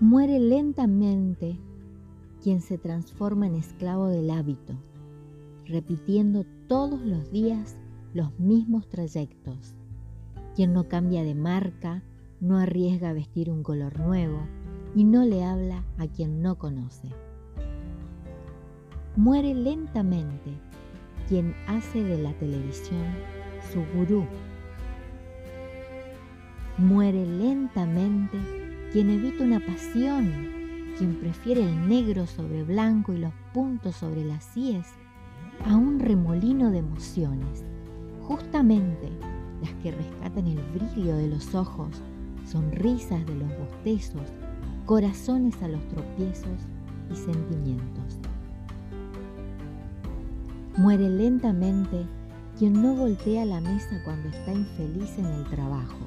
Muere lentamente quien se transforma en esclavo del hábito, repitiendo todos los días los mismos trayectos, quien no cambia de marca, no arriesga a vestir un color nuevo y no le habla a quien no conoce. Muere lentamente quien hace de la televisión su gurú. Muere lentamente quien evita una pasión, quien prefiere el negro sobre blanco y los puntos sobre las síes a un remolino de emociones, justamente las que rescatan el brillo de los ojos, sonrisas de los bostezos, corazones a los tropiezos y sentimientos. Muere lentamente quien no voltea la mesa cuando está infeliz en el trabajo,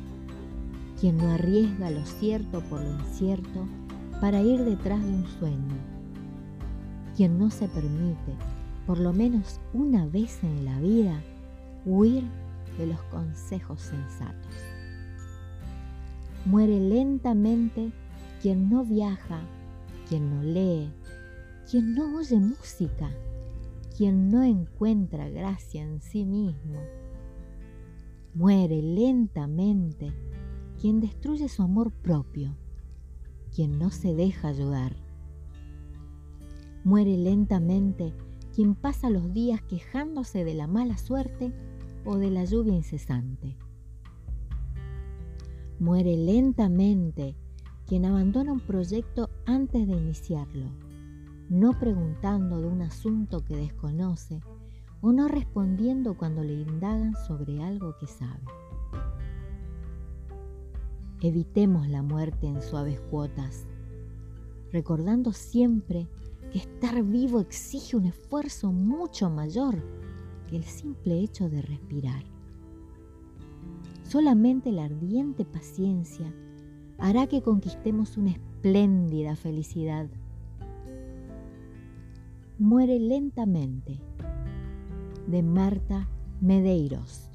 quien no arriesga lo cierto por lo incierto para ir detrás de un sueño, quien no se permite, por lo menos una vez en la vida, huir de los consejos sensatos. Muere lentamente quien no viaja, quien no lee, quien no oye música, quien no encuentra gracia en sí mismo. Muere lentamente quien destruye su amor propio, quien no se deja ayudar. Muere lentamente quien pasa los días quejándose de la mala suerte o de la lluvia incesante. Muere lentamente quien abandona un proyecto antes de iniciarlo, no preguntando de un asunto que desconoce o no respondiendo cuando le indagan sobre algo que sabe. Evitemos la muerte en suaves cuotas, recordando siempre que estar vivo exige un esfuerzo mucho mayor que el simple hecho de respirar. Solamente la ardiente paciencia hará que conquistemos una espléndida felicidad. Muere lentamente de Marta Medeiros.